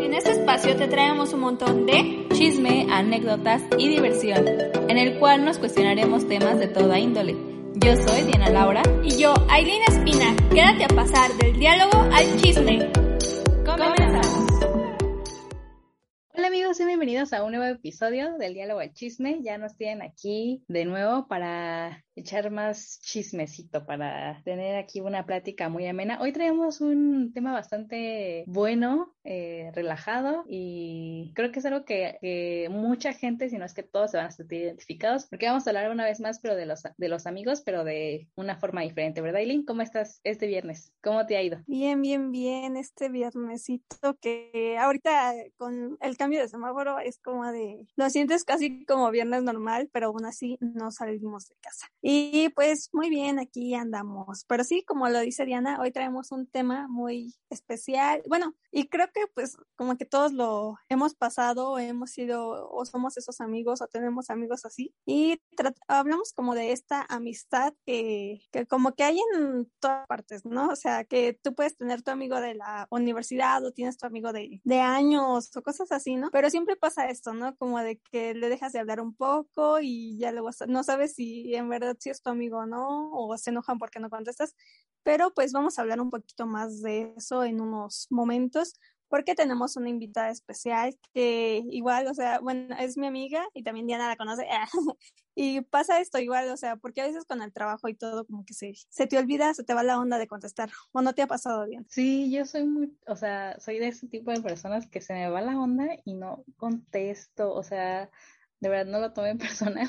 En este espacio te traemos un montón de chisme, anécdotas y diversión, en el cual nos cuestionaremos temas de toda índole. Yo soy Diana Laura y yo, Aileen Espina. Quédate a pasar del diálogo al chisme. Comenzamos. Hola amigos y bienvenidos a un nuevo episodio del Diálogo al Chisme. Ya nos tienen aquí de nuevo para echar más chismecito, para tener aquí una plática muy amena. Hoy traemos un tema bastante bueno, eh, relajado y creo que es algo que, mucha gente, si no es que todos se van a sentir identificados, porque vamos a hablar una vez más, pero de los, de los amigos, pero de una forma diferente, ¿verdad, Eileen? ¿Cómo estás este viernes? ¿Cómo te ha ido? Bien, bien, bien, este viernesito que ahorita con el cambio de semáforo es como de, lo sientes casi como viernes normal, pero aún así no salimos de casa. Y pues muy bien, aquí andamos. Pero sí, como lo dice Diana, hoy traemos un tema muy especial. Bueno, y creo que pues como que todos lo hemos pasado, hemos sido o somos esos amigos o tenemos amigos así. Y hablamos como de esta amistad que, que como que hay en todas partes, ¿no? O sea, que tú puedes tener tu amigo de la universidad o tienes tu amigo de, de años o cosas así, ¿no? Pero siempre pasa esto, ¿no? Como de que le dejas de hablar un poco y ya luego no sabes si en verdad si es tu amigo o no, o se enojan porque no contestas, pero pues vamos a hablar un poquito más de eso en unos momentos, porque tenemos una invitada especial que igual, o sea, bueno, es mi amiga y también Diana la conoce. y pasa esto igual, o sea, porque a veces con el trabajo y todo como que se, se te olvida, se te va la onda de contestar, o no te ha pasado bien. Sí, yo soy muy, o sea, soy de ese tipo de personas que se me va la onda y no contesto, o sea, de verdad no lo tomen personal,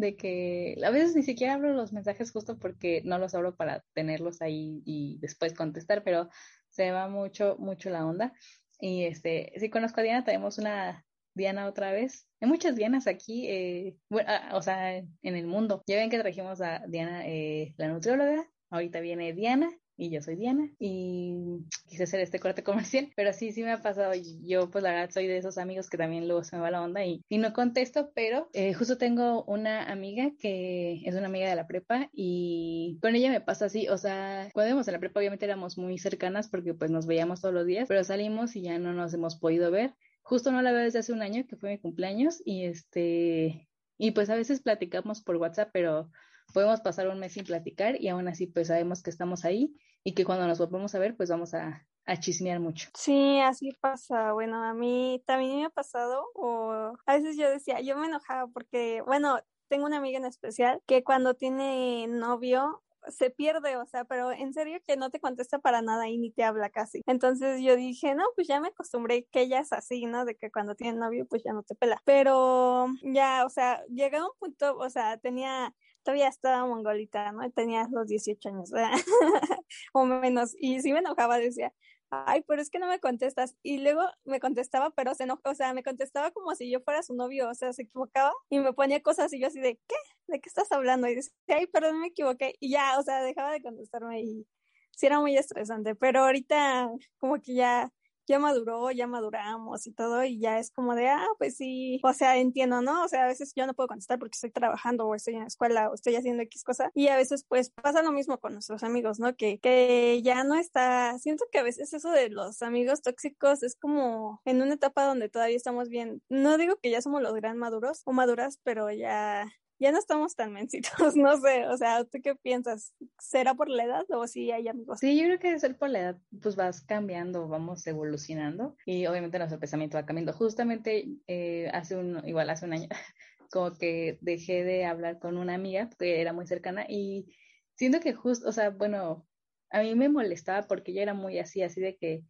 de que a veces ni siquiera abro los mensajes justo porque no los abro para tenerlos ahí y después contestar, pero se va mucho, mucho la onda. Y este, si conozco a Diana, tenemos una Diana otra vez. Hay muchas Dianas aquí, eh, ah, o sea, en el mundo. Ya ven que trajimos a Diana, eh, la nutrióloga. Ahorita viene Diana y yo soy Diana y quise hacer este corte comercial, pero sí, sí me ha pasado. Yo, pues la verdad, soy de esos amigos que también luego se me va la onda y, no contesto, pero eh, justo tengo una amiga que es una amiga de la prepa y con ella me pasa así, o sea, cuando íbamos en la prepa obviamente éramos muy cercanas porque pues nos veíamos todos los días, pero salimos y ya no nos hemos podido ver. Justo no la veo desde hace un año, que fue mi cumpleaños, y este, y pues a veces platicamos por WhatsApp, pero podemos pasar un mes sin platicar y aún así pues sabemos que estamos ahí y que cuando nos volvemos a ver pues vamos a, a chismear mucho. Sí, así pasa. Bueno, a mí también me ha pasado o a veces yo decía, yo me enojaba porque, bueno, tengo una amiga en especial que cuando tiene novio se pierde, o sea, pero en serio que no te contesta para nada y ni te habla casi. Entonces yo dije, no, pues ya me acostumbré que ella es así, ¿no? De que cuando tiene novio, pues ya no te pela. Pero ya, o sea, llegué a un punto, o sea, tenía todavía estaba mongolita, ¿no? Tenía los 18 años, o menos, y sí me enojaba, decía, ay, pero es que no me contestas. Y luego me contestaba, pero se enojó, o sea, me contestaba como si yo fuera su novio, o sea, se equivocaba y me ponía cosas y yo así de, ¿qué? ¿De qué estás hablando? Y decía, ay, perdón, me equivoqué. Y ya, o sea, dejaba de contestarme y sí era muy estresante, pero ahorita como que ya ya maduró, ya maduramos y todo, y ya es como de, ah, pues sí, o sea, entiendo, ¿no? O sea, a veces yo no puedo contestar porque estoy trabajando o estoy en la escuela o estoy haciendo X cosa, y a veces pues pasa lo mismo con nuestros amigos, ¿no? Que, que ya no está, siento que a veces eso de los amigos tóxicos es como en una etapa donde todavía estamos bien, no digo que ya somos los gran maduros o maduras, pero ya ya no estamos tan mensitos, no sé, o sea, ¿tú qué piensas? ¿Será por la edad o si hay amigos? Sí, yo creo que debe ser por la edad, pues vas cambiando, vamos evolucionando y obviamente nuestro pensamiento va cambiando. Justamente eh, hace un, igual hace un año, como que dejé de hablar con una amiga que era muy cercana y siento que justo, o sea, bueno, a mí me molestaba porque yo era muy así, así de que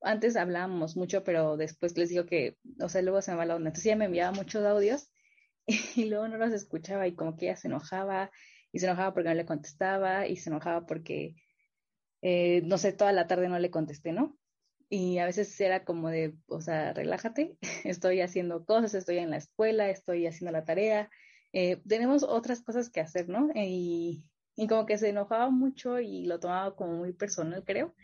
antes hablábamos mucho, pero después les digo que, o sea, luego se me va la onda. Entonces ella me enviaba muchos audios y luego no los escuchaba y como que ella se enojaba y se enojaba porque no le contestaba y se enojaba porque, eh, no sé, toda la tarde no le contesté, ¿no? Y a veces era como de, o sea, relájate, estoy haciendo cosas, estoy en la escuela, estoy haciendo la tarea, eh, tenemos otras cosas que hacer, ¿no? Y, y como que se enojaba mucho y lo tomaba como muy personal, creo.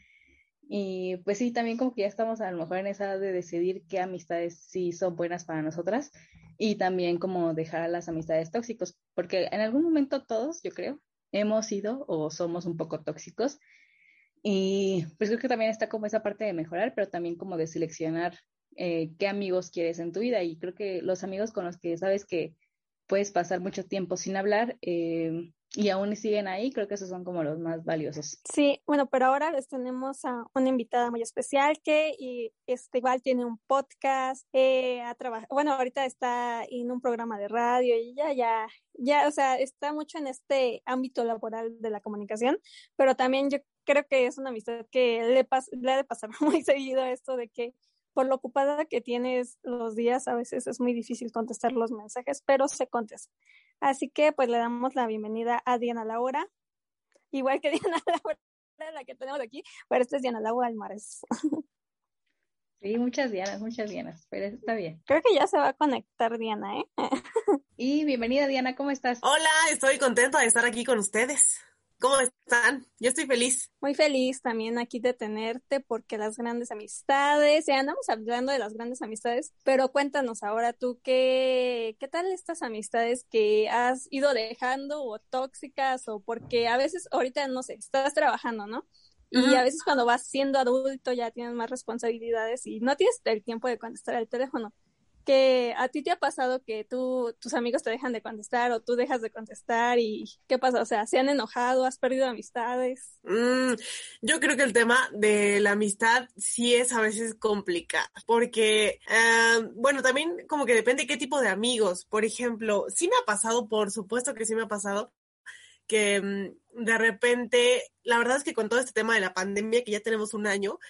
Y pues sí, también como que ya estamos a lo mejor en esa de decidir qué amistades sí son buenas para nosotras y también como dejar las amistades tóxicos, porque en algún momento todos, yo creo, hemos sido o somos un poco tóxicos y pues creo que también está como esa parte de mejorar, pero también como de seleccionar eh, qué amigos quieres en tu vida. Y creo que los amigos con los que sabes que puedes pasar mucho tiempo sin hablar, eh, y aún siguen ahí, creo que esos son como los más valiosos. Sí, bueno, pero ahora les tenemos a una invitada muy especial que y, este, igual tiene un podcast, eh, ha bueno, ahorita está en un programa de radio y ya, ya, ya, o sea, está mucho en este ámbito laboral de la comunicación, pero también yo creo que es una amistad que le, le ha de pasar muy seguido esto de que por lo ocupada que tienes los días, a veces es muy difícil contestar los mensajes, pero se contesta. Así que pues le damos la bienvenida a Diana Laura, igual que Diana Laura, la que tenemos aquí, pero esta es Diana Laura Almares. Sí, muchas Dianas, muchas Dianas, pero está bien. Creo que ya se va a conectar Diana, ¿eh? y bienvenida Diana, ¿cómo estás? Hola, estoy contenta de estar aquí con ustedes. ¿Cómo están? Yo estoy feliz. Muy feliz también aquí de tenerte porque las grandes amistades, ya andamos hablando de las grandes amistades, pero cuéntanos ahora tú qué, qué tal estas amistades que has ido dejando o tóxicas o porque a veces ahorita no sé, estás trabajando, ¿no? Y a veces cuando vas siendo adulto ya tienes más responsabilidades y no tienes el tiempo de contestar el teléfono que a ti te ha pasado que tú, tus amigos te dejan de contestar o tú dejas de contestar y qué pasa, o sea, se han enojado, has perdido amistades. Mm, yo creo que el tema de la amistad sí es a veces complicado porque, ah, bueno, también como que depende qué tipo de amigos. Por ejemplo, sí me ha pasado, por supuesto que sí me ha pasado que mm, de repente, la verdad es que con todo este tema de la pandemia, que ya tenemos un año,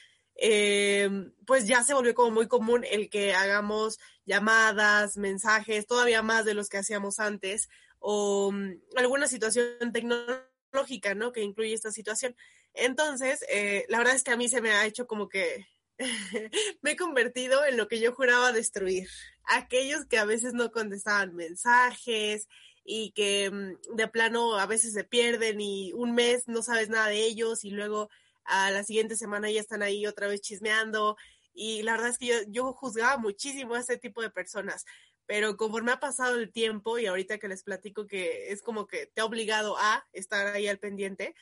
eh, pues ya se volvió como muy común el que hagamos llamadas, mensajes, todavía más de los que hacíamos antes, o mm, alguna situación tecnológica, ¿no? Que incluye esta situación. Entonces, eh, la verdad es que a mí se me ha hecho como que me he convertido en lo que yo juraba destruir. Aquellos que a veces no contestaban mensajes y que mm, de plano a veces se pierden y un mes no sabes nada de ellos y luego a la siguiente semana ya están ahí otra vez chismeando. Y la verdad es que yo, yo juzgaba muchísimo a ese tipo de personas. Pero conforme ha pasado el tiempo y ahorita que les platico que es como que te ha obligado a estar ahí al pendiente,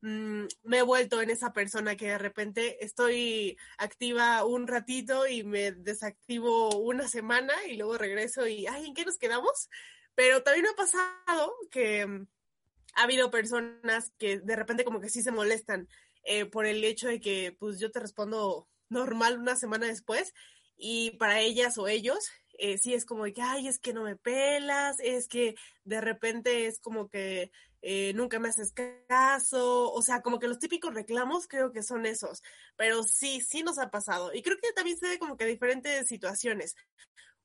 mm, me he vuelto en esa persona que de repente estoy activa un ratito y me desactivo una semana y luego regreso y, ay, ¿en qué nos quedamos? Pero también me ha pasado que mm, ha habido personas que de repente como que sí se molestan eh, por el hecho de que pues yo te respondo normal una semana después y para ellas o ellos eh, sí es como que, ay, es que no me pelas, es que de repente es como que eh, nunca me haces caso, o sea, como que los típicos reclamos creo que son esos, pero sí, sí nos ha pasado y creo que también se ve como que diferentes situaciones.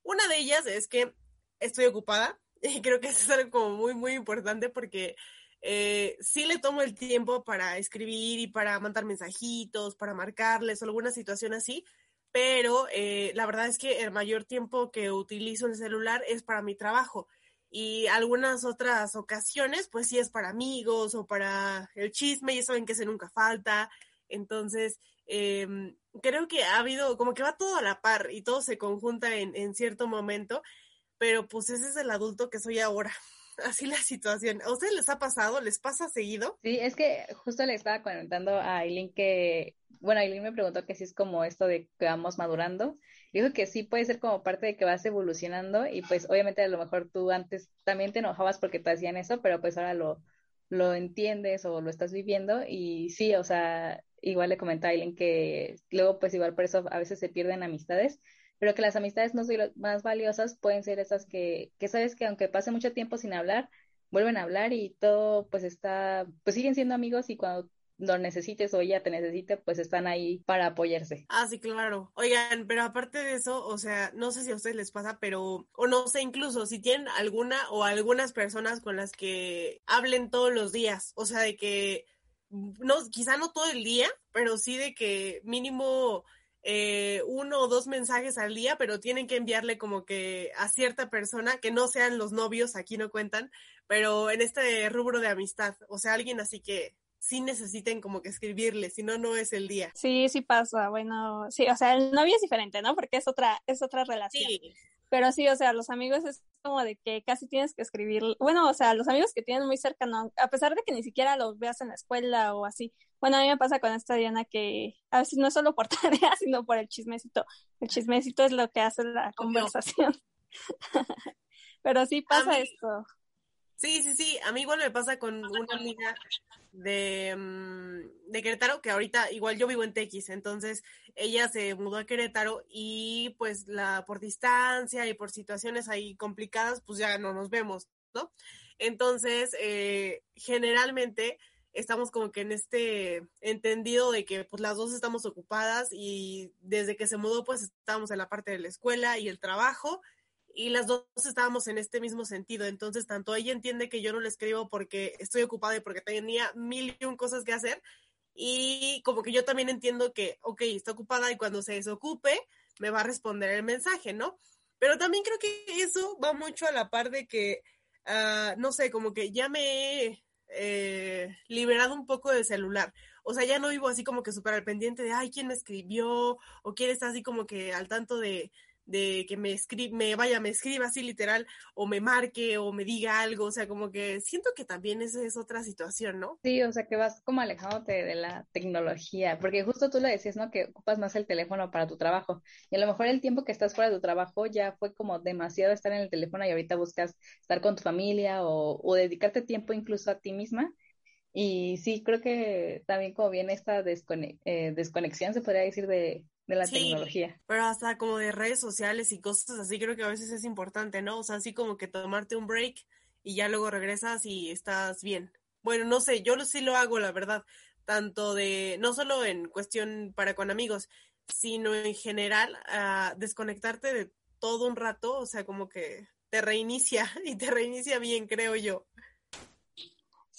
Una de ellas es que estoy ocupada y creo que eso es algo como muy, muy importante porque eh, sí le tomo el tiempo para escribir y para mandar mensajitos, para marcarles o alguna situación así, pero eh, la verdad es que el mayor tiempo que utilizo el celular es para mi trabajo y algunas otras ocasiones pues sí es para amigos o para el chisme, ya saben que ese nunca falta, entonces em, creo que ha habido como que va todo a la par y todo se conjunta en, en cierto momento, pero pues ese es el adulto que soy ahora así la situación. ¿A ustedes les ha pasado? ¿Les pasa seguido? Sí, es que justo le estaba comentando a Aileen que, bueno, Aileen me preguntó que si es como esto de que vamos madurando. Dijo que sí puede ser como parte de que vas evolucionando y pues obviamente a lo mejor tú antes también te enojabas porque te hacían eso, pero pues ahora lo, lo entiendes o lo estás viviendo y sí, o sea, igual le comenté a Aileen que luego pues igual por eso a veces se pierden amistades pero que las amistades más valiosas pueden ser esas que, que sabes que aunque pase mucho tiempo sin hablar, vuelven a hablar y todo pues está, pues siguen siendo amigos y cuando lo necesites o ella te necesite, pues están ahí para apoyarse. Ah, sí, claro. Oigan, pero aparte de eso, o sea, no sé si a ustedes les pasa, pero, o no sé, incluso si tienen alguna o algunas personas con las que hablen todos los días, o sea, de que, no, quizá no todo el día, pero sí de que mínimo eh, uno o dos mensajes al día, pero tienen que enviarle como que a cierta persona, que no sean los novios, aquí no cuentan, pero en este rubro de amistad, o sea, alguien así que sí necesiten como que escribirle, si no, no es el día. Sí, sí pasa, bueno, sí, o sea, el novio es diferente, ¿no? Porque es otra, es otra relación. Sí. Pero sí, o sea, los amigos es como de que casi tienes que escribir, bueno, o sea, los amigos que tienes muy cercano, a pesar de que ni siquiera los veas en la escuela o así. Bueno, a mí me pasa con esta Diana que a veces no es solo por tarea, sino por el chismecito. El chismecito es lo que hace la conversación. Pero sí pasa esto. Sí, sí, sí. A mí igual me pasa con una amiga de, mm, de Querétaro, que ahorita igual yo vivo en Tequis, entonces ella se mudó a Querétaro y pues la por distancia y por situaciones ahí complicadas, pues ya no nos vemos, ¿no? Entonces, eh, generalmente estamos como que en este entendido de que pues las dos estamos ocupadas y desde que se mudó pues estábamos en la parte de la escuela y el trabajo y las dos estábamos en este mismo sentido. Entonces, tanto ella entiende que yo no le escribo porque estoy ocupada y porque tenía mil y un cosas que hacer. Y como que yo también entiendo que, ok, está ocupada y cuando se desocupe, me va a responder el mensaje, ¿no? Pero también creo que eso va mucho a la par de que, uh, no sé, como que ya me he eh, liberado un poco del celular. O sea, ya no vivo así como que súper al pendiente de, ay, ¿quién me escribió? O quién está así como que al tanto de, de que me escribe, me vaya, me escriba así literal, o me marque, o me diga algo, o sea, como que siento que también esa es otra situación, ¿no? Sí, o sea, que vas como alejándote de la tecnología, porque justo tú lo decías, ¿no? Que ocupas más el teléfono para tu trabajo, y a lo mejor el tiempo que estás fuera de tu trabajo ya fue como demasiado estar en el teléfono y ahorita buscas estar con tu familia o, o dedicarte tiempo incluso a ti misma. Y sí, creo que también como viene esta eh, desconexión, se podría decir, de, de la tecnología. Pero hasta como de redes sociales y cosas así, creo que a veces es importante, ¿no? O sea, así como que tomarte un break y ya luego regresas y estás bien. Bueno, no sé, yo sí lo hago, la verdad, tanto de, no solo en cuestión para con amigos, sino en general, a desconectarte de todo un rato, o sea, como que te reinicia y te reinicia bien, creo yo.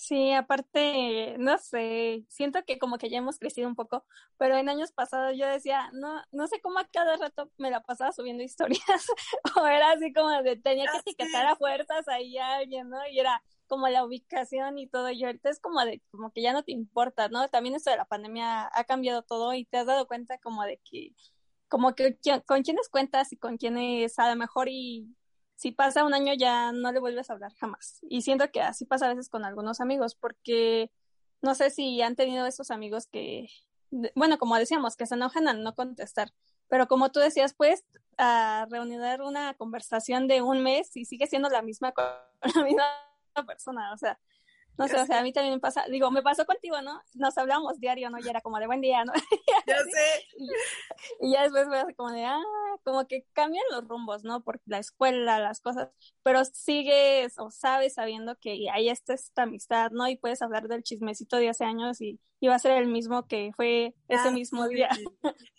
Sí, aparte, no sé, siento que como que ya hemos crecido un poco, pero en años pasados yo decía, no, no sé cómo a cada rato me la pasaba subiendo historias, o era así como de tenía que etiquetar a fuerzas ahí a alguien, ¿no? Y era como la ubicación y todo, y ahorita es como de, como que ya no te importa, ¿no? También esto de la pandemia ha cambiado todo y te has dado cuenta como de que, como que con quiénes cuentas y con quiénes a lo mejor y si pasa un año ya no le vuelves a hablar jamás. Y siento que así pasa a veces con algunos amigos, porque no sé si han tenido esos amigos que, bueno, como decíamos, que se enojan al no contestar. Pero como tú decías, pues, a reunir una conversación de un mes y sigue siendo la misma la misma persona. O sea, no sé, o sea, a mí también me pasa, digo, me pasó contigo, ¿no? Nos hablamos diario, ¿no? Y era como de buen día, ¿no? Ya sé. Y, ya después fue como de, ah, como que cambian los rumbos, ¿no? Por la escuela, las cosas, pero sigues o sabes sabiendo que ahí está esta amistad, ¿no? Y puedes hablar del chismecito de hace años y, y va a ser el mismo que fue ese mismo día.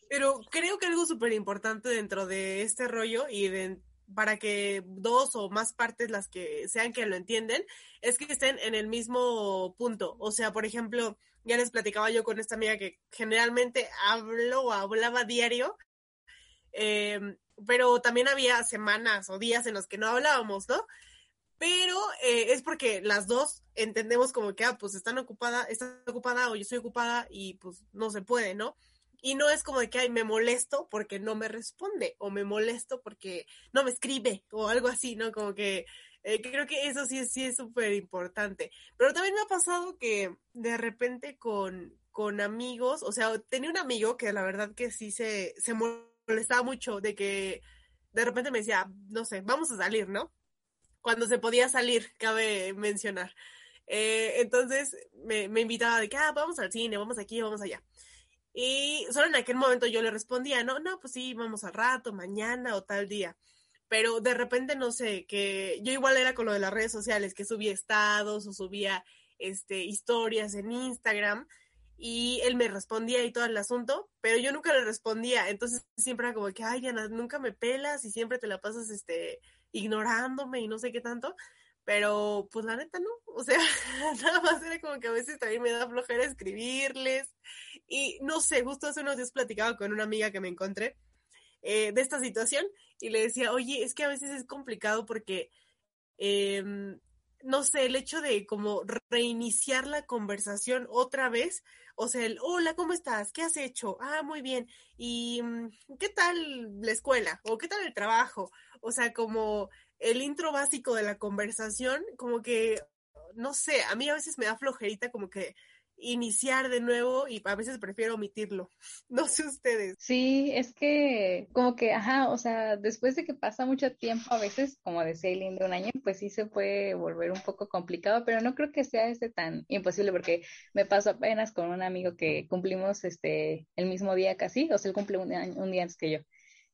Pero creo que algo súper importante dentro de este rollo y de para que dos o más partes, las que sean que lo entienden, es que estén en el mismo punto. O sea, por ejemplo, ya les platicaba yo con esta amiga que generalmente hablo o hablaba diario, em, pero también había semanas o días en los que no hablábamos, ¿no? Pero eh, es porque las dos entendemos como que, ah, pues están ocupada, está ocupada o yo estoy ocupada y pues no se puede, ¿no? Y no es como de que, ay, me molesto porque no me responde o me molesto porque no me escribe o algo así, ¿no? Como que eh, creo que eso sí, sí es súper importante. Pero también me ha pasado que de repente con, con amigos, o sea, tenía un amigo que la verdad que sí se, se molestaba mucho de que de repente me decía, no sé, vamos a salir, ¿no? Cuando se podía salir, cabe mencionar. Eh, entonces me, me invitaba de que, ah, vamos al cine, vamos aquí, vamos allá. Y solo en aquel momento yo le respondía, no, no, pues sí, vamos al rato, mañana o tal día. Pero de repente, no sé, que yo igual era con lo de las redes sociales, que subía estados o subía este, historias en Instagram y él me respondía y todo el asunto, pero yo nunca le respondía, entonces siempre era como que, ay, Diana, nunca me pelas y siempre te la pasas, este, ignorándome y no sé qué tanto, pero pues la neta no, o sea, nada más era como que a veces también me da flojera escribirles y no sé, justo hace unos días platicaba con una amiga que me encontré eh, de esta situación y le decía, oye, es que a veces es complicado porque em, no sé, el hecho de como reiniciar la conversación otra vez, o sea, el, hola, ¿cómo estás? ¿Qué has hecho? Ah, muy bien. ¿Y mm, qué tal la escuela? ¿O qué tal el trabajo? O sea, como el intro básico de la conversación, como que, no sé, a mí a veces me da flojerita como que iniciar de nuevo y a veces prefiero omitirlo. No sé ustedes. Sí, es que como que, ajá, o sea, después de que pasa mucho tiempo, a veces, como decía Eileen, de un año, pues sí se puede volver un poco complicado, pero no creo que sea este tan imposible porque me pasó apenas con un amigo que cumplimos este el mismo día casi, o sea, él cumple un, un día antes que yo.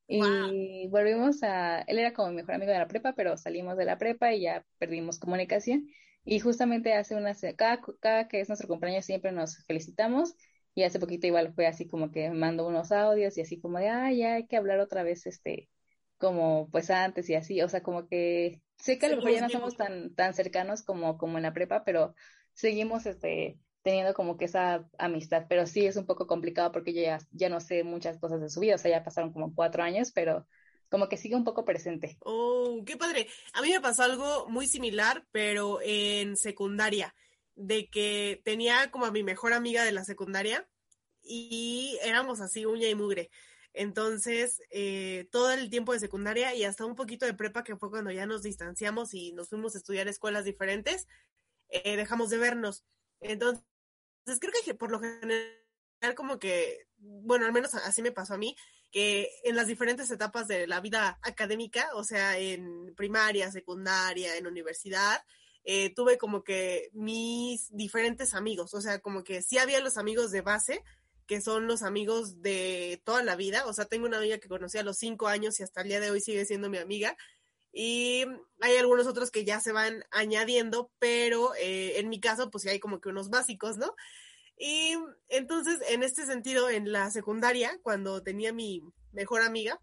Y volvimos a, él era como mi mejor amigo de la prepa, pero salimos de la prepa y ya perdimos comunicación. Y justamente hace unas, cada, cada que es nuestro cumpleaños siempre nos felicitamos y hace poquito igual fue así como que mando unos audios y así como de, ah, ya hay que hablar otra vez, este, como pues antes y así, o sea, como que sé que a lo mejor ya no somos tan, tan cercanos como, como en la prepa, pero seguimos, este, teniendo como que esa amistad, pero sí es un poco complicado porque yo ya, ya no sé muchas cosas de su vida, o sea, ya pasaron como cuatro años, pero como que sigue un poco presente. Oh, qué padre. A mí me pasó algo muy similar, pero en secundaria, de que tenía como a mi mejor amiga de la secundaria y éramos así uña y mugre. Entonces, eh, todo el tiempo de secundaria y hasta un poquito de prepa, que fue cuando ya nos distanciamos y nos fuimos a estudiar escuelas diferentes, eh, dejamos de vernos. Entonces, creo que por lo general, como que, bueno, al menos así me pasó a mí, que en las diferentes etapas de la vida académica, o sea, en primaria, secundaria, en universidad, eh, tuve como que mis diferentes amigos, o sea, como que sí había los amigos de base, que son los amigos de toda la vida, o sea, tengo una amiga que conocí a los cinco años y hasta el día de hoy sigue siendo mi amiga, y hay algunos otros que ya se van añadiendo, pero eh, en mi caso, pues sí hay como que unos básicos, ¿no? Y entonces, en este sentido, en la secundaria, cuando tenía mi mejor amiga,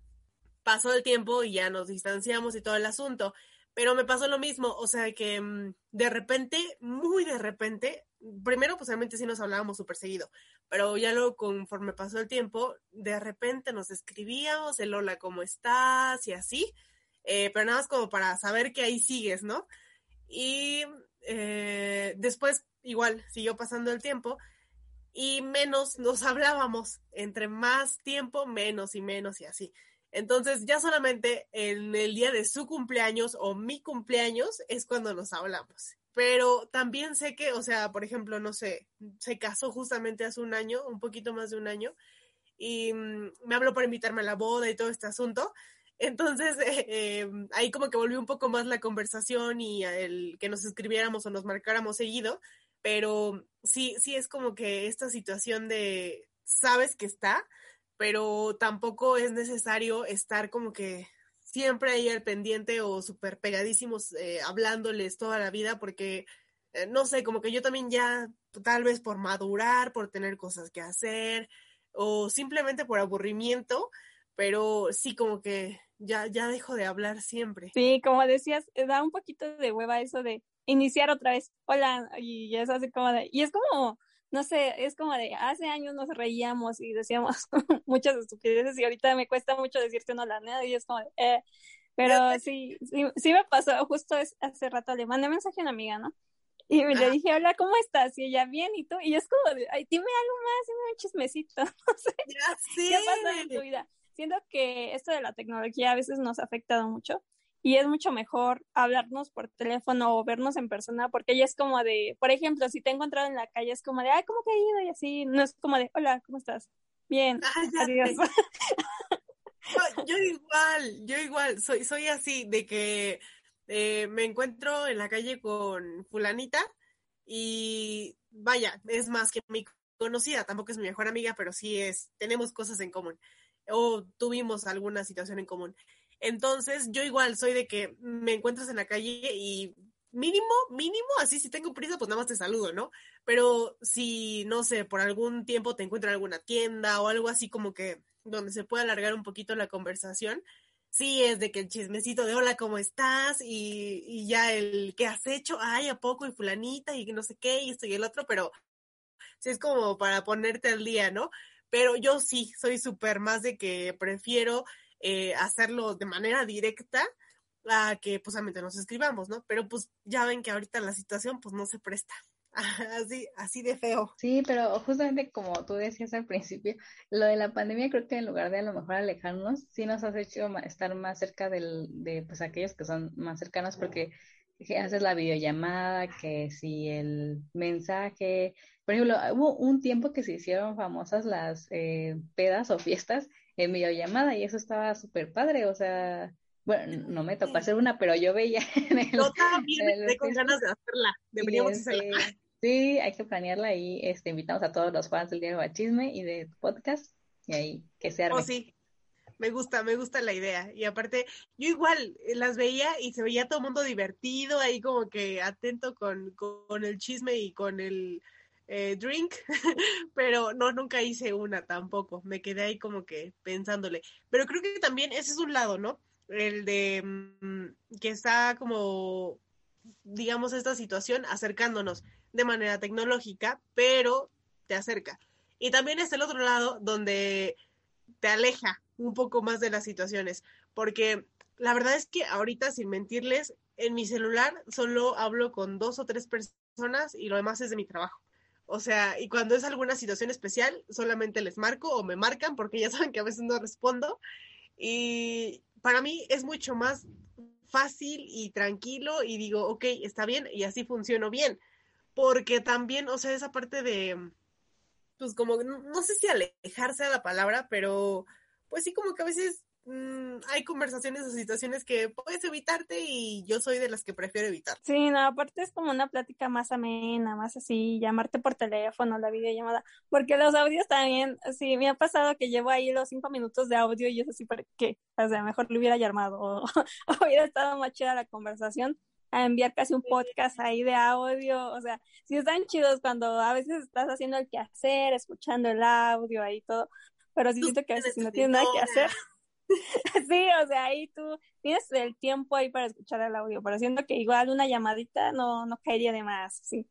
pasó el tiempo y ya nos distanciamos y todo el asunto. Pero me pasó lo mismo, o sea que mm, de repente, muy de repente, primero pues realmente sí nos hablábamos súper seguido, pero ya luego conforme pasó el tiempo, de repente nos escribíamos, el hola, ¿cómo estás? y así, eh, pero nada más como para saber que ahí sigues, ¿no? Y eh, después, igual, siguió pasando el tiempo y menos nos hablábamos. Entre más tiempo, menos y menos y así. Entonces, ya solamente en el día de su cumpleaños o mi cumpleaños es cuando nos hablamos. Pero también sé que, o sea, por ejemplo, no sé, se casó justamente hace un año, un poquito más de un año, y mm, me habló para invitarme a la boda y todo este asunto. Entonces, eh, ahí como que volvió un poco más la conversación y el que nos escribiéramos o nos marcáramos seguido, pero sí, sí es como que esta situación de sabes que está, pero tampoco es necesario estar como que siempre ahí al pendiente o súper pegadísimos eh, hablándoles toda la vida porque, eh, no sé, como que yo también ya tal vez por madurar, por tener cosas que hacer o simplemente por aburrimiento, pero sí como que ya, ya dejo de hablar siempre. Sí, como decías, eh, da un poquito de hueva eso de iniciar otra vez, hola, y es así como de, y es como, no sé, es como de, hace años nos reíamos y decíamos muchas estupideces y ahorita me cuesta mucho decirte no la nada y es como de, eh, pero sí, sí, sí me pasó, justo hace rato le mandé mensaje a una amiga, ¿no? Y le dije, hola, ¿cómo estás? Y ella, bien, ¿y tú? Y es como de, ay, dime algo más, dime un chismecito, no sé, ya ¿qué pasa en tu vida? Siento que esto de la tecnología a veces nos ha afectado mucho y es mucho mejor hablarnos por teléfono o vernos en persona porque ya es como de, por ejemplo, si te he encontrado en la calle es como de, ay, ¿cómo te ha ido? Y así, no es como de, hola, ¿cómo estás? Bien, adiós. yo igual, yo igual, soy, soy así de que eh, me encuentro en la calle con fulanita y vaya, es más que mi conocida, tampoco es mi mejor amiga, pero sí es, tenemos cosas en común o tuvimos alguna situación en común. Entonces, yo igual soy de que me encuentras en la calle y mínimo, mínimo, así si tengo prisa, pues nada más te saludo, ¿no? Pero si, no sé, por algún tiempo te encuentro en alguna tienda o algo así como que donde se pueda alargar un poquito la conversación, sí es de que el chismecito de hola, ¿cómo estás? Y, y ya el ¿qué has hecho? Ay, ¿a poco? Y fulanita y no sé qué, y esto y el otro, pero sí es como para ponerte al día, ¿no? Pero yo sí, soy súper más de que prefiero eh, hacerlo de manera directa a que pues solamente nos escribamos, ¿no? Pero pues ya ven que ahorita la situación pues no se presta. Así, así de feo. Sí, pero justamente como tú decías al principio, lo de la pandemia creo que en lugar de a lo mejor alejarnos, sí nos has hecho estar más cerca del, de pues aquellos que son más cercanos porque haces la videollamada, que si el mensaje, por ejemplo, hubo un tiempo que se hicieron famosas las eh, pedas o fiestas en videollamada y eso estaba súper padre, o sea, bueno, no me tocó hacer una, pero yo veía en el... Yo también con ganas de hacerla, deberíamos hacerla. Sí, hay que planearla y este, invitamos a todos los fans del Diario Bachisme y de podcast y ahí que se arme. Oh, sí. Me gusta, me gusta la idea. Y aparte, yo igual eh, las veía y se veía todo el mundo divertido, ahí como que atento con, con el chisme y con el eh, drink, pero no, nunca hice una tampoco. Me quedé ahí como que pensándole. Pero creo que también ese es un lado, ¿no? El de mm, que está como, digamos, esta situación acercándonos de manera tecnológica, pero te acerca. Y también es el otro lado donde te aleja un poco más de las situaciones, porque la verdad es que ahorita, sin mentirles, en mi celular solo hablo con dos o tres personas y lo demás es de mi trabajo. O sea, y cuando es alguna situación especial, solamente les marco o me marcan porque ya saben que a veces no respondo. Y para mí es mucho más fácil y tranquilo y digo, ok, está bien y así funciono bien porque también, o sea, esa parte de, pues como, no, sé si alejarse a la palabra, pero pues sí como que a veces mm, hay conversaciones o situaciones que puedes evitarte y yo soy de las que prefiero evitar. Sí, no, aparte es como una plática más amena, más así, llamarte por teléfono, la videollamada, porque los audios también, sí, me ha pasado que llevo ahí los cinco minutos de audio y es así, ¿por qué? O sea, mejor lo hubiera llamado o, o hubiera estado más chida la conversación a enviar casi un podcast ahí de audio, o sea, sí están chidos cuando a veces estás haciendo el quehacer, escuchando el audio ahí todo, pero siento que a veces no tienes nada que hacer. sí, o sea, ahí tú tienes el tiempo ahí para escuchar el audio, pero siento que igual una llamadita no, no caería de más, sí.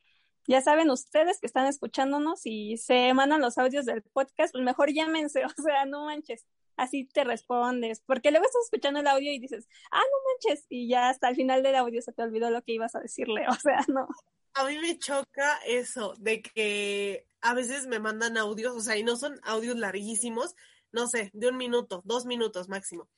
Ya saben ustedes que están escuchándonos y se mandan los audios del podcast, pues mejor llámense, o sea, no manches así te respondes, porque luego estás escuchando el audio y dices, ah, no manches, y ya hasta el final del audio se te olvidó lo que ibas a decirle, o sea, no. A mí me choca eso, de que a veces me mandan audios, o sea, y no son audios larguísimos, no sé, de un minuto, dos minutos máximo.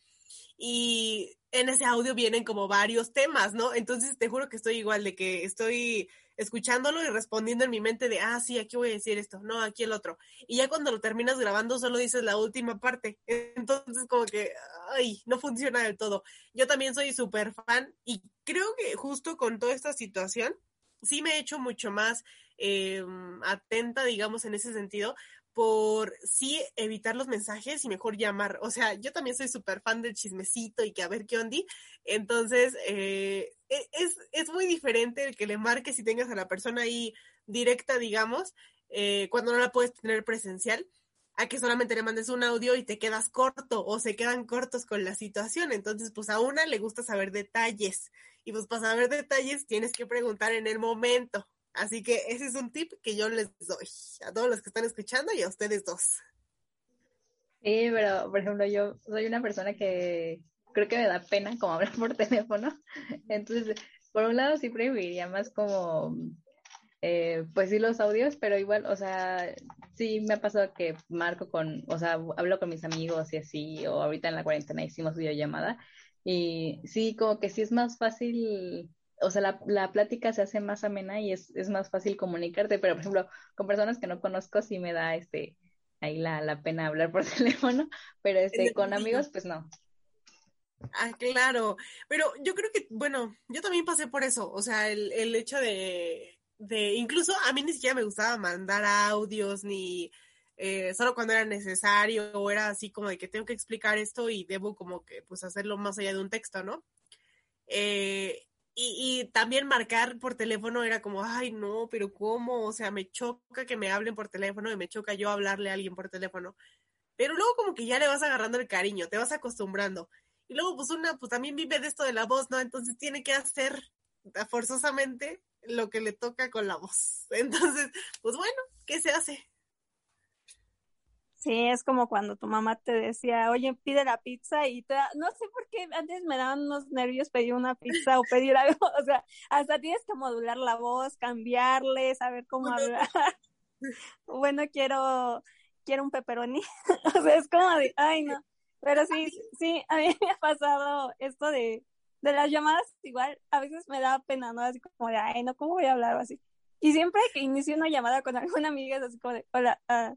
Y en ese audio vienen como varios temas, ¿no? Entonces te juro que estoy igual de que estoy escuchándolo y respondiendo en mi mente de, ah, sí, aquí voy a decir esto, no, aquí el otro. Y ya cuando lo terminas grabando solo dices la última parte. Entonces como que, ay, no funciona del todo. Yo también soy súper fan y creo que justo con toda esta situación, sí me he hecho mucho más eh, atenta, digamos, en ese sentido, por sí evitar los mensajes y mejor llamar. O sea, yo también soy súper fan del chismecito y que a ver qué onda. Entonces, eh, e, es, es, muy diferente el que le marques y tengas a la persona ahí directa, digamos, eh, cuando no la puedes tener presencial, a que solamente le mandes un audio y te quedas corto o se quedan cortos con la situación. Entonces, pues a una le gusta saber detalles y pues para saber detalles tienes que preguntar en el momento. Así que ese es un tip que yo les doy a todos los que están escuchando y a ustedes dos. Sí, pero por ejemplo, yo soy una persona que creo que me da pena como hablar por teléfono. Entonces, por un lado sí preferiría más como, eh, pues sí los audios, pero igual, o sea, sí me ha pasado que marco con, o sea, hablo con mis amigos y así, o ahorita en la cuarentena hicimos videollamada. Y sí, como que sí es más fácil o sea, la, la, plática se hace más amena y es, es, más fácil comunicarte, pero por ejemplo, con personas que no conozco sí me da este ahí la, la pena hablar por teléfono, pero este con amigos pues no. Ah, claro, pero yo creo que, bueno, yo también pasé por eso, o sea, el, el hecho de, de, incluso a mí ni siquiera me gustaba mandar audios ni eh, solo cuando era necesario o era así como de que tengo que explicar esto y debo como que pues hacerlo más allá de un texto, ¿no? Eh, y, también marcar por teléfono era como, ay, no, pero ¿cómo? O sea, me choca que me hablen por teléfono y me choca yo hablarle a alguien por teléfono. Pero luego como que ya le vas agarrando el cariño, te vas acostumbrando. Y luego pues una pues también vive de esto de la voz, ¿no? Entonces tiene que hacer forzosamente lo que le toca con la voz. Entonces, pues bueno, ¿qué se hace? Sí, es como cuando tu mamá te decía, oye, pide la pizza y te da... no sé por qué antes me daban unos nervios pedir una pizza o pedir algo, o sea, hasta tienes que modular la voz, cambiarle, saber cómo hablar. bueno, quiero, quiero un pepperoni, o sea, es como de, ay, no, pero sí, sí, a mí me ha pasado esto de, de las llamadas, igual, a veces me da pena, ¿no? Así como de, ay, no, ¿cómo voy a hablar así? Y siempre que inicio una llamada con alguna amiga es así como de, hola, ah,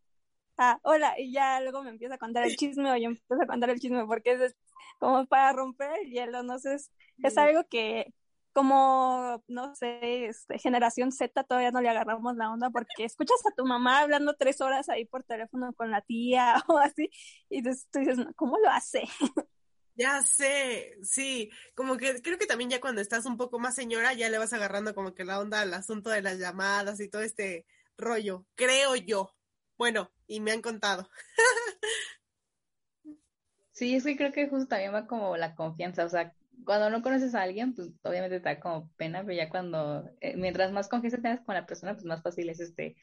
ah, hola, y ya luego me empieza a contar el chisme o yo empiezo a contar el chisme porque es como para romper el hielo, no sé, es, es algo que como, no sé, este, generación Z todavía no le agarramos la onda porque escuchas a tu mamá hablando tres horas ahí por teléfono con la tía o así, y tú dices, ¿cómo lo hace? Ya sé, sí, como que creo que también ya cuando estás un poco más señora ya le vas agarrando como que la onda al asunto de las llamadas y todo este rollo, creo yo. Bueno, y me han contado. Sí, sí, creo que justo también va como la confianza, o sea, cuando no conoces a alguien, pues obviamente te da como pena, pero ya cuando, eh, mientras más confianza tengas con la persona, pues más fácil es este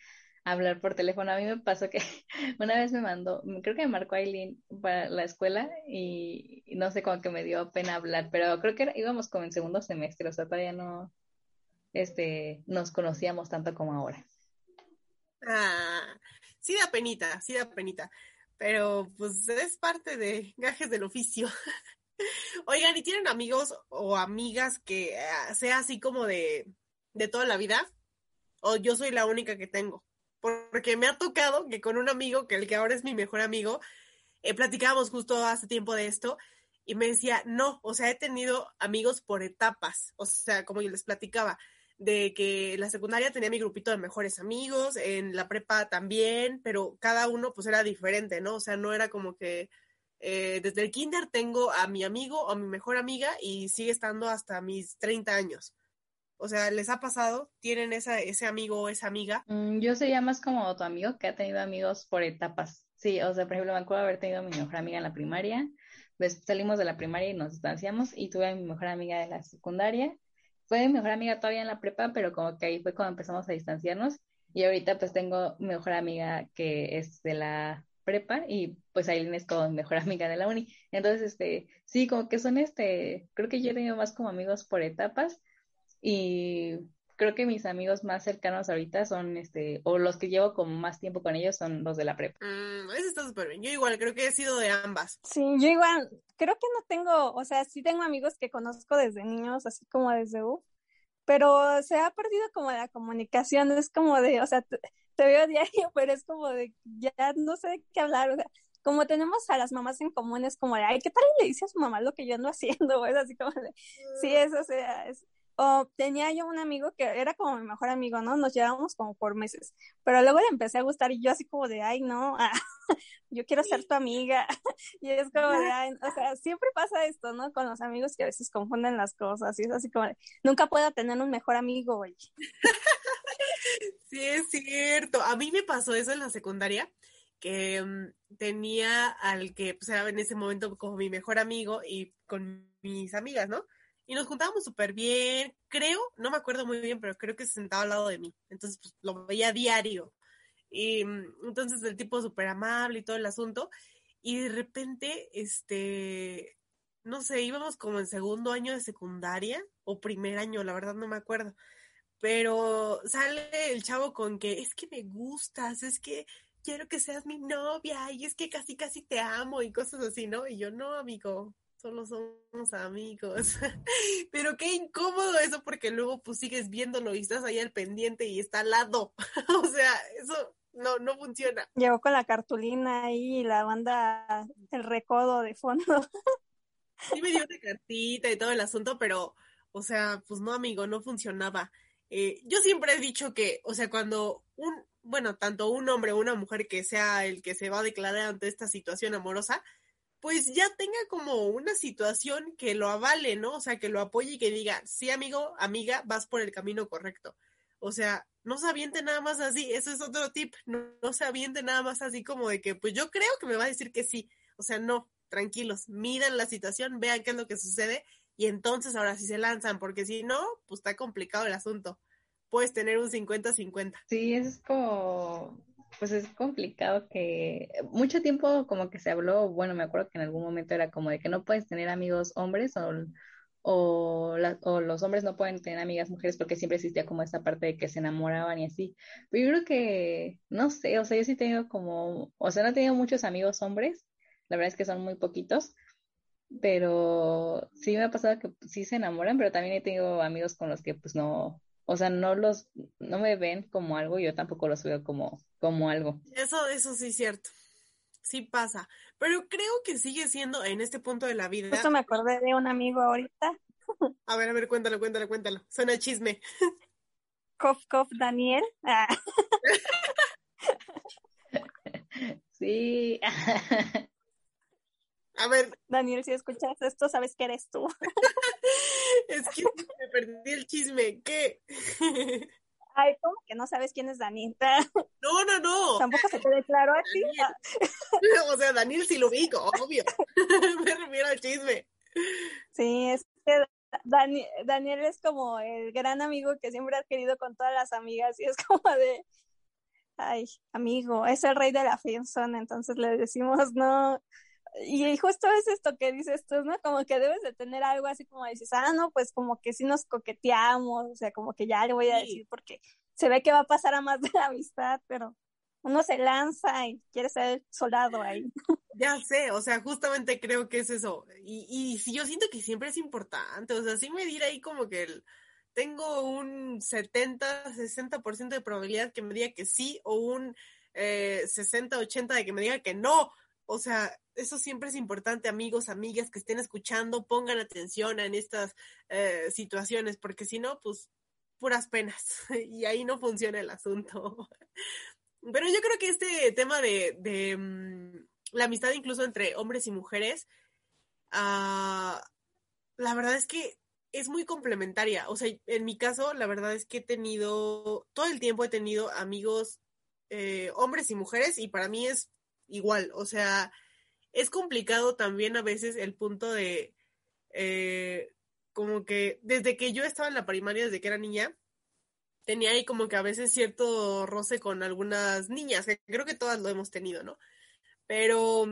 hablar por teléfono. A mí me pasó que una vez me mandó, creo que me marcó Aileen para la escuela y, no sé, como que me dio pena hablar, pero creo que íbamos como en segundo semestre, o sea, todavía no este, nos conocíamos tanto como ahora. Ah, sí da penita, sí da penita, pero pues es parte de gajes del oficio. Oigan, ¿y tienen amigos o amigas que ah, sea así como de, de toda la vida? ¿O yo soy la única que tengo? Porque me ha tocado que con un amigo, que el que ahora es mi mejor amigo, eh, platicábamos justo hace tiempo de esto y me decía, no, o sea, he tenido amigos por etapas, o sea, como yo les platicaba, de que en la secundaria tenía mi grupito de mejores amigos, en la prepa también, pero cada uno pues era diferente, ¿no? O sea, no era como que eh, desde el kinder tengo a mi amigo o a mi mejor amiga y sigue estando hasta mis 30 años. O sea, ¿les ha pasado? ¿Tienen esa, ese amigo o esa amiga? Mm, yo sería más como tu amigo que ha tenido amigos por etapas. Sí, o sea, por ejemplo, me acuerdo haber tenido a mi mejor amiga en la primaria. Pues salimos de la primaria y nos distanciamos y tuve a mi mejor amiga de la secundaria. Fue mi mejor amiga todavía en la prepa, pero como que ahí fue cuando empezamos a distanciarnos. Y ahorita pues tengo mejor amiga que es de la prepa y pues Aileen es como mejor amiga de la uni. Entonces, este, sí, como que son este, creo que yo he tenido más como amigos por etapas y creo que mis amigos más cercanos ahorita son este, o los que llevo como más tiempo con ellos son los de la prepa. Mm, eso está súper bien. Yo igual creo que he sido de ambas. Sí, yo igual, creo que no tengo, o sea, sí tengo amigos que conozco desde niños, así como desde U, pero se ha perdido como la comunicación, es como de, o sea, te veo diario, pero es como de, ya no sé de qué hablar, o sea, como tenemos a las mamás en común, es como de, ay, ¿qué tal le dice a su mamá lo que yo ando haciendo? Es así como de, sí, eso, o sea, es, o tenía yo un amigo que era como mi mejor amigo, ¿no? Nos llevábamos como por meses, pero luego le empecé a gustar y yo así como de, ay, no, yo quiero ser tu amiga. y es como de, ay, o sea, siempre pasa esto, ¿no? Con los amigos que a veces confunden las cosas y es así como de, nunca puedo tener un mejor amigo, güey. Sí, es cierto. A mí me pasó eso en la secundaria, que mm, tenía al que pues, era en ese momento como mi mejor amigo y con mis amigas, ¿no? Y nos juntábamos súper bien, creo, no me acuerdo muy bien, pero creo que se sentaba al lado de mí. Entonces, pues lo veía diario. Y entonces el tipo súper amable y todo el asunto. Y de repente, este, no sé, íbamos como en segundo año de secundaria o primer año, la verdad no me acuerdo pero sale el chavo con que es que me gustas, es que quiero que seas mi novia y es que casi casi te amo y cosas así, ¿no? Y yo no, amigo, solo somos amigos. pero qué incómodo eso porque luego pues sigues viéndolo y estás ahí al pendiente y está al lado. o sea, eso no, no funciona. Llegó con la cartulina ahí y la banda, el recodo de fondo. sí me dio una cartita y todo el asunto, pero, o sea, pues no, amigo, no funcionaba. Eh, yo siempre he dicho que, o sea, cuando un, bueno, tanto un hombre o una mujer que sea el que se va a declarar ante esta situación amorosa, pues ya tenga como una situación que lo avale, ¿no? O sea, que lo apoye y que diga, sí, amigo, amiga, vas por el camino correcto. O sea, no se aviente nada más así, eso es otro tip, no, se aviente nada más así como de que, pues yo creo que me va a decir que sí. O sea, no, tranquilos, midan la situación, vean qué es lo que sucede y entonces ahora sí se lanzan, porque si no, pues está complicado el asunto. Puedes tener un 50-50. Sí, es como, pues es complicado que mucho tiempo como que se habló, bueno, me acuerdo que en algún momento era como de que no puedes tener amigos hombres o, o, los hombres no pueden tener amigas mujeres porque siempre existía como esta parte de que se enamoraban y así. Pero yo creo que, no sé, o sea, yo sí tengo como, o sea, no he tenido muchos amigos hombres, la verdad es que son muy poquitos, pero sí me ha pasado que sí se enamoran, pero también he tenido amigos con los que pues no, o sea, no los, no me ven como algo, yo tampoco los veo como, como algo. Eso, eso sí es cierto. Sí pasa. Pero creo que sigue siendo en este punto de la vida. Justo me acordé de un amigo ahorita. A ver, a ver, cuéntalo, cuéntalo, cuéntalo. Suena chisme. Kof, Kof, Daniel. Ah. sí. A ver. Daniel, si escuchas esto, sabes que eres tú. Es que me perdí el chisme. ¿Qué? Ay, ¿cómo que no sabes quién es Daniel? No, no, no. Tampoco se te claro a ti. o sea, Daniel sí lo ubico, obvio. me refiero al chisme. Sí, es que Daniel, Daniel es como el gran amigo que siempre has querido con todas las amigas y es como de, ay, amigo, es el rey de la friendzone, entonces le decimos no, y justo es esto que dices tú, ¿no? Como que debes de tener algo así como dices, ah, no, pues como que sí nos coqueteamos, o sea, como que ya le voy a decir porque se ve que va a pasar a más de la amistad, pero uno se lanza y quiere ser soldado ahí. Ya sé, o sea, justamente creo que es eso. Y, y sí, yo siento que siempre es importante, o sea, sí medir ahí como que el, tengo un 70, 60% de probabilidad que me diga que sí o un eh, 60, 80 de que me diga que no. O sea, eso siempre es importante, amigos, amigas que estén escuchando, pongan atención en estas eh, situaciones, porque si no, pues puras penas y ahí no funciona el asunto. Pero yo creo que este tema de, mm, la amistad incluso entre hombres y mujeres, uh, la verdad es que es muy complementaria. O sea, en mi caso, la verdad es que he tenido, todo el tiempo he tenido amigos, eh, hombres y mujeres, y para mí es igual. O sea, es complicado también a veces el punto de, eh, como que desde que yo estaba en la primaria, desde que era niña, tenía ahí como que a veces cierto roce con algunas niñas, que creo que todas lo hemos tenido, ¿no? Pero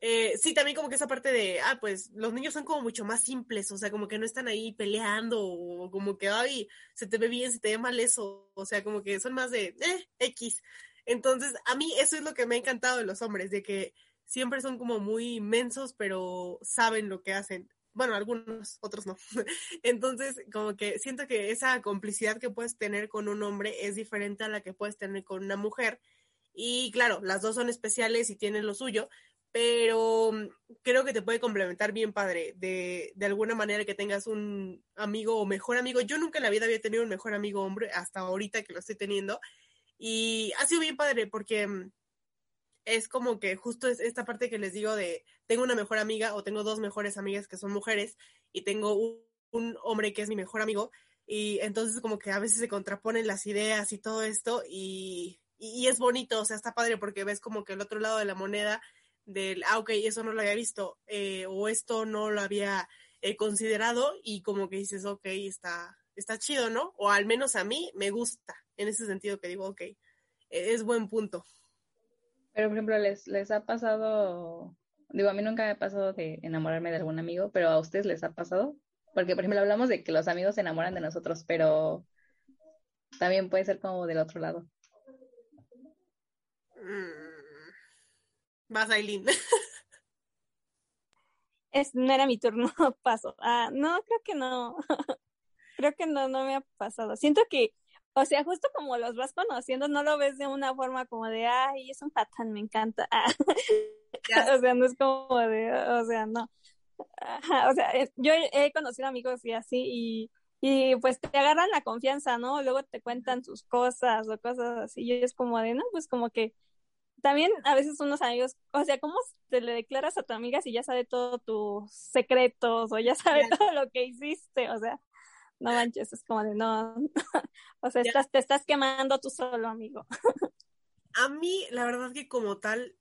eh, sí, también como que esa parte de, ah, pues los niños son como mucho más simples, o sea, como que no están ahí peleando, o como que, ay, se te ve bien, se te ve mal eso, o sea, como que son más de, eh, X. Entonces, a mí eso es lo que me ha encantado de los hombres, de que siempre son como muy inmensos, pero saben lo que hacen. Bueno, algunos, otros no. Entonces, como que siento que esa complicidad que puedes tener con un hombre es diferente a la que puedes tener con una mujer. Y claro, las dos son especiales y tienen lo suyo, pero mm, creo que te puede complementar bien, padre, de, de alguna manera que tengas un amigo o mejor amigo. Yo nunca en la vida había tenido un mejor amigo hombre, hasta ahorita que lo estoy teniendo. Y ha sido bien padre porque mm, es como que justo es esta parte que les digo de tengo una mejor amiga o tengo dos mejores amigas que son mujeres y tengo un, hombre que es mi mejor amigo y entonces como que a veces se contraponen las ideas y todo esto y, y, es bonito, o sea, está padre porque ves como que el otro lado de la moneda del, ah, ok, eso no lo había visto eh, o esto no lo había eh, considerado y como que dices, ok, está, está chido, ¿no? O al menos a mí me gusta en ese sentido que digo, ok, e, es buen punto. Pero, por ejemplo, ¿les, les ha pasado, digo, a mí nunca me ha pasado de enamorarme de algún amigo, pero a ustedes les ha pasado? Porque, por ejemplo, hablamos de que los amigos se enamoran de nosotros, pero también puede ser como del otro lado. Mm. Vas, Aileen. Es, no era mi turno, paso. Ah, no, creo que no. creo que no, no me ha pasado. Siento que o sea, justo como los vas conociendo, no lo ves de una forma como de, ay, es un patán, me encanta. o sea, no es como de, o sea, no. o sea, yo he conocido amigos y así, y, y pues te agarran la confianza, ¿no? Luego te cuentan sus cosas o cosas así, y es como de, no, pues como que también a veces unos amigos, o sea, ¿cómo te le declaras a tu amiga si ya sabe todos tus secretos o ya sabe todo lo que hiciste? O sea, no manches, es como de no, o sea, estás, te estás quemando tú solo, amigo. A mí, la verdad que como tal,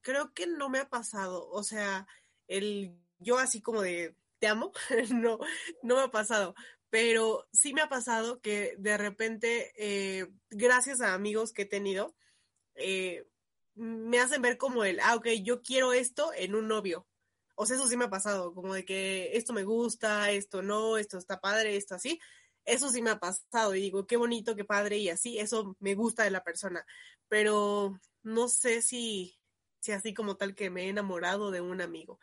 creo que no me ha pasado, o sea, el yo así como de te amo, no, no me ha pasado, pero sí me ha pasado que de repente, eh, gracias a amigos que he tenido, eh, me hacen ver como el, ah, ok, yo quiero esto en un novio. O sea, eso sí me ha pasado, como de que esto me gusta, esto no, esto está padre, esto así. Eso sí me ha pasado y digo, qué bonito, qué padre y así, eso me gusta de la persona. Pero no sé si, si así como tal que me he enamorado de un amigo.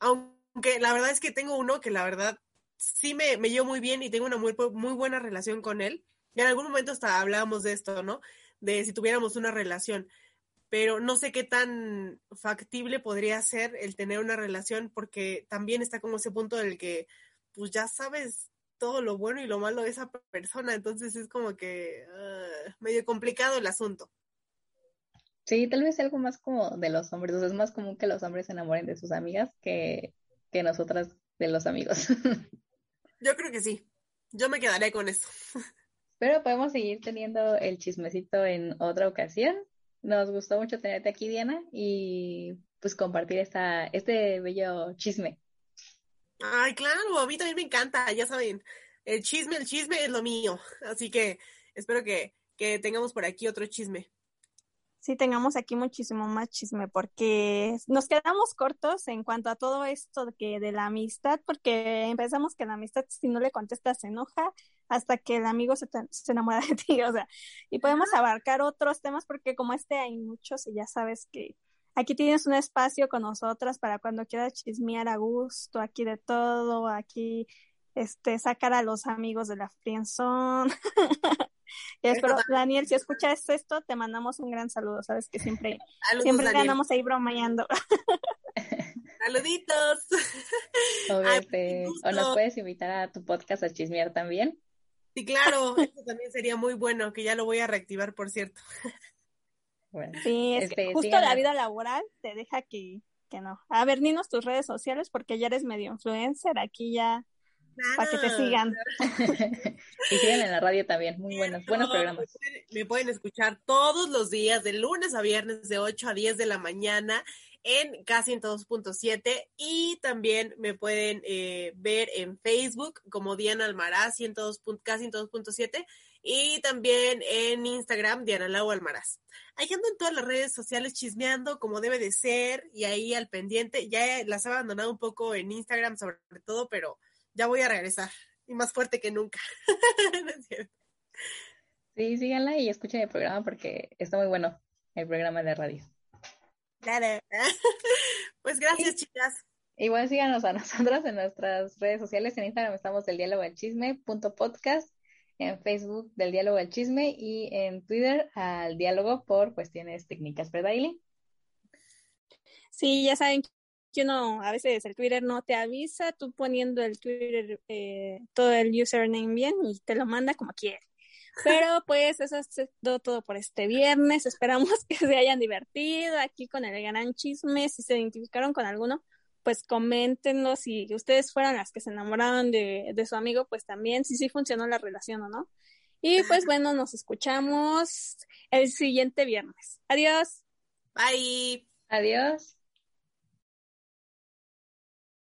Aunque la verdad es que tengo uno que la verdad sí me, me llevo muy bien y tengo una muy, muy buena relación con él. Y en algún momento hasta hablábamos de esto, ¿no? De si tuviéramos una relación. Pero no sé qué tan factible podría ser el tener una relación porque también está como ese punto en el que pues ya sabes todo lo bueno y lo malo de esa persona, entonces es como que uh, medio complicado el asunto. Sí, tal vez algo más como de los hombres, o sea, es más común que los hombres se enamoren de sus amigas que, que nosotras de los amigos. Yo creo que sí. Yo me quedaré con eso. Pero podemos seguir teniendo el chismecito en otra ocasión. Nos gustó mucho tenerte aquí, Diana, y pues compartir esta, este bello chisme. Ay, claro, a mí también me encanta, ya saben, el chisme, el chisme es lo mío. Así que espero que, que tengamos por aquí otro chisme sí tengamos aquí muchísimo más chisme porque nos quedamos cortos en cuanto a todo esto de, que de la amistad porque empezamos que la amistad si no le contestas se enoja hasta que el amigo se, se enamora de ti, o sea, y podemos abarcar otros temas porque como este hay muchos y ya sabes que aquí tienes un espacio con nosotras para cuando quieras chismear a gusto, aquí de todo, aquí este sacar a los amigos de la frienzón. espero, Daniel, si escuchas esto, te mandamos un gran saludo. Sabes que siempre, siempre andamos ahí bromeando. Saluditos. o nos puedes invitar a tu podcast a chismear también. Sí, claro, eso también sería muy bueno, que ya lo voy a reactivar, por cierto. Bueno, sí, es que este, justo la vida laboral te deja que, que no. A ver, dinos tus redes sociales porque ya eres medio influencer, aquí ya para que te sigan. y sigan en la radio también, muy buenos, buenos programas. Me pueden, escuchar todos los días, de lunes a viernes, de 8 a 10 de la mañana, en casi en 2.7 y también me pueden eh, ver en Facebook como Diana Almaraz, casi en 2.7 y también en Instagram Diana Lau Almaraz. Ahí ando en todas las redes sociales chismeando como debe de ser y ahí al pendiente. Ya las he abandonado un poco en Instagram sobre todo, pero ya voy a regresar y más fuerte que nunca. Sí, síganla y escuchen el programa porque está muy bueno el programa de radio. Claro. Pues gracias, chicas. Igual síganos a nosotras en nuestras redes sociales. En Instagram estamos del diálogo al chisme, punto podcast, en Facebook del diálogo al chisme y en Twitter al diálogo por cuestiones técnicas, ¿verdad, Ili? Sí, ya saben que uno, a veces el Twitter no te avisa, tú poniendo el Twitter, eh, todo el username bien y te lo manda como quiere. Pero pues eso es todo, por este viernes. Esperamos que se hayan divertido aquí con el gran chisme. Si se identificaron con alguno, pues coméntenos si ustedes fueran las que se enamoraron de, de su amigo, pues también si sí funcionó la relación o no. Y pues bueno, nos escuchamos el siguiente viernes. Adiós. Bye. Adiós.